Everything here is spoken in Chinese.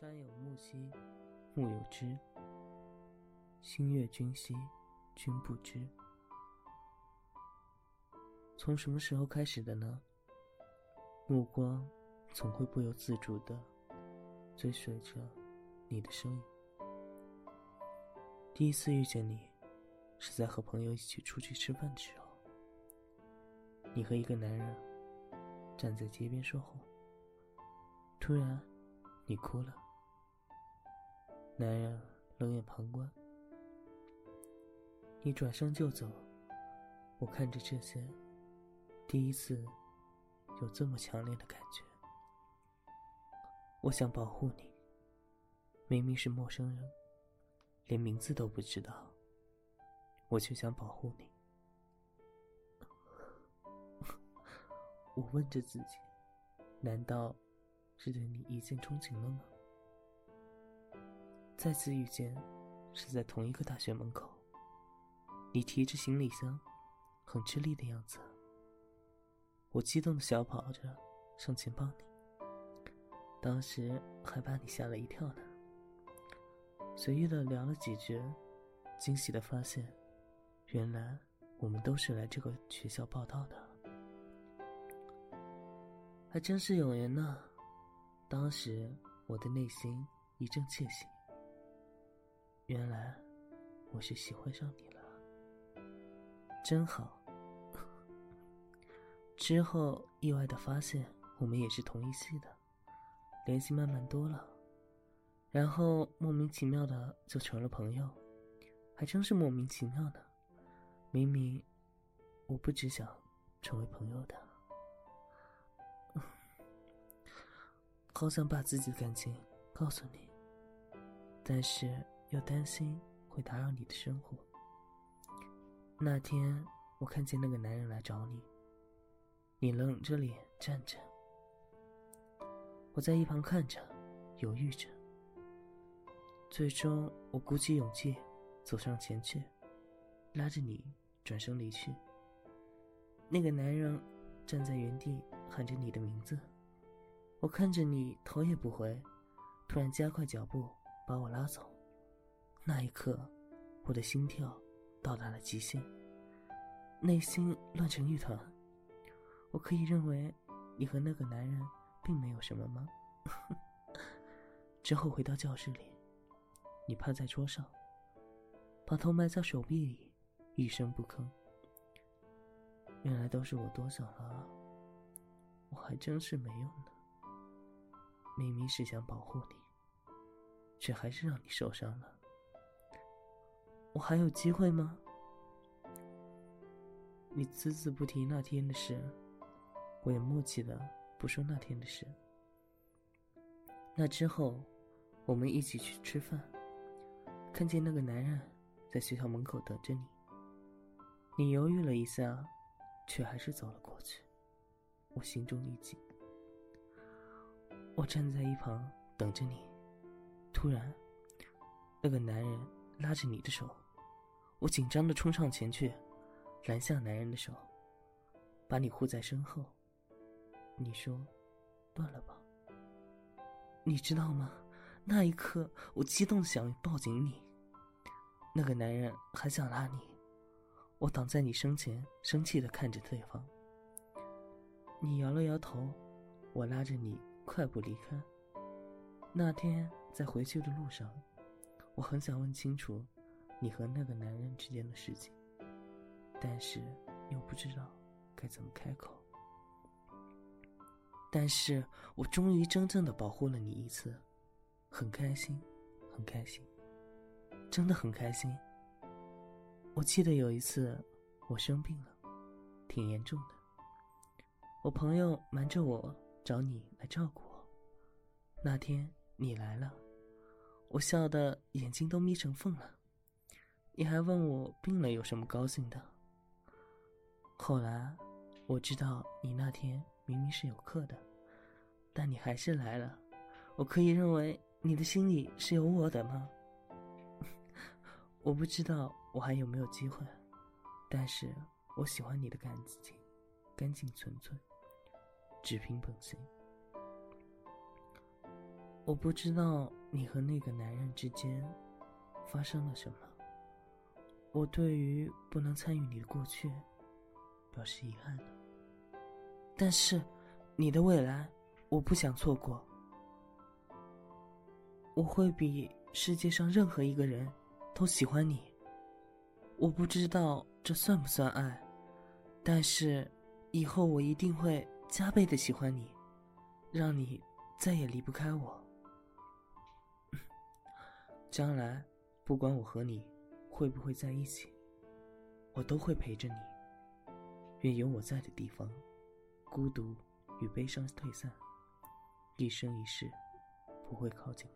山有木兮，木有枝；心悦君兮，君不知。从什么时候开始的呢？目光总会不由自主的追随着你的身影。第一次遇见你，是在和朋友一起出去吃饭的时候。你和一个男人站在街边说话，突然，你哭了。男人冷眼旁观，你转身就走。我看着这些，第一次有这么强烈的感觉。我想保护你，明明是陌生人，连名字都不知道，我却想保护你。我问着自己：难道是对你一见钟情了吗？再次遇见，是在同一个大学门口。你提着行李箱，很吃力的样子。我激动的小跑着上前抱你，当时还把你吓了一跳呢。随意的聊了几句，惊喜的发现，原来我们都是来这个学校报道的。还真是有缘呢！当时我的内心一阵窃喜，原来我是喜欢上你了，真好。之后意外的发现我们也是同一系的，联系慢慢多了，然后莫名其妙的就成了朋友，还真是莫名其妙的。明明我不只想成为朋友的。好想把自己的感情告诉你，但是又担心会打扰你的生活。那天我看见那个男人来找你，你冷着脸站着，我在一旁看着，犹豫着。最终我鼓起勇气走上前去，拉着你转身离去。那个男人站在原地喊着你的名字。我看着你头也不回，突然加快脚步把我拉走。那一刻，我的心跳到达了极限，内心乱成一团。我可以认为，你和那个男人并没有什么吗？之后回到教室里，你趴在桌上，把头埋在手臂里，一声不吭。原来都是我多想了，我还真是没用呢。明明是想保护你，却还是让你受伤了。我还有机会吗？你只字不提那天的事，我也默契的不说那天的事。那之后，我们一起去吃饭，看见那个男人在学校门口等着你。你犹豫了一下，却还是走了过去。我心中一紧。我站在一旁等着你，突然，那个男人拉着你的手，我紧张的冲上前去，拦下男人的手，把你护在身后。你说：“断了吧。”你知道吗？那一刻，我激动想抱紧你。那个男人还想拉你，我挡在你身前，生气的看着对方。你摇了摇头，我拉着你。快步离开。那天在回去的路上，我很想问清楚你和那个男人之间的事情，但是又不知道该怎么开口。但是我终于真正的保护了你一次，很开心，很开心，真的很开心。我记得有一次我生病了，挺严重的，我朋友瞒着我。找你来照顾我，那天你来了，我笑得眼睛都眯成缝了。你还问我病了有什么高兴的？后来我知道你那天明明是有课的，但你还是来了。我可以认为你的心里是有我的吗？我不知道我还有没有机会，但是我喜欢你的感情，干净纯粹。只凭本心，我不知道你和那个男人之间发生了什么。我对于不能参与你的过去表示遗憾但是你的未来我不想错过。我会比世界上任何一个人都喜欢你。我不知道这算不算爱，但是以后我一定会加倍的喜欢你，让你再也离不开我。将来，不管我和你会不会在一起，我都会陪着你。愿有我在的地方，孤独与悲伤退散，一生一世不会靠近。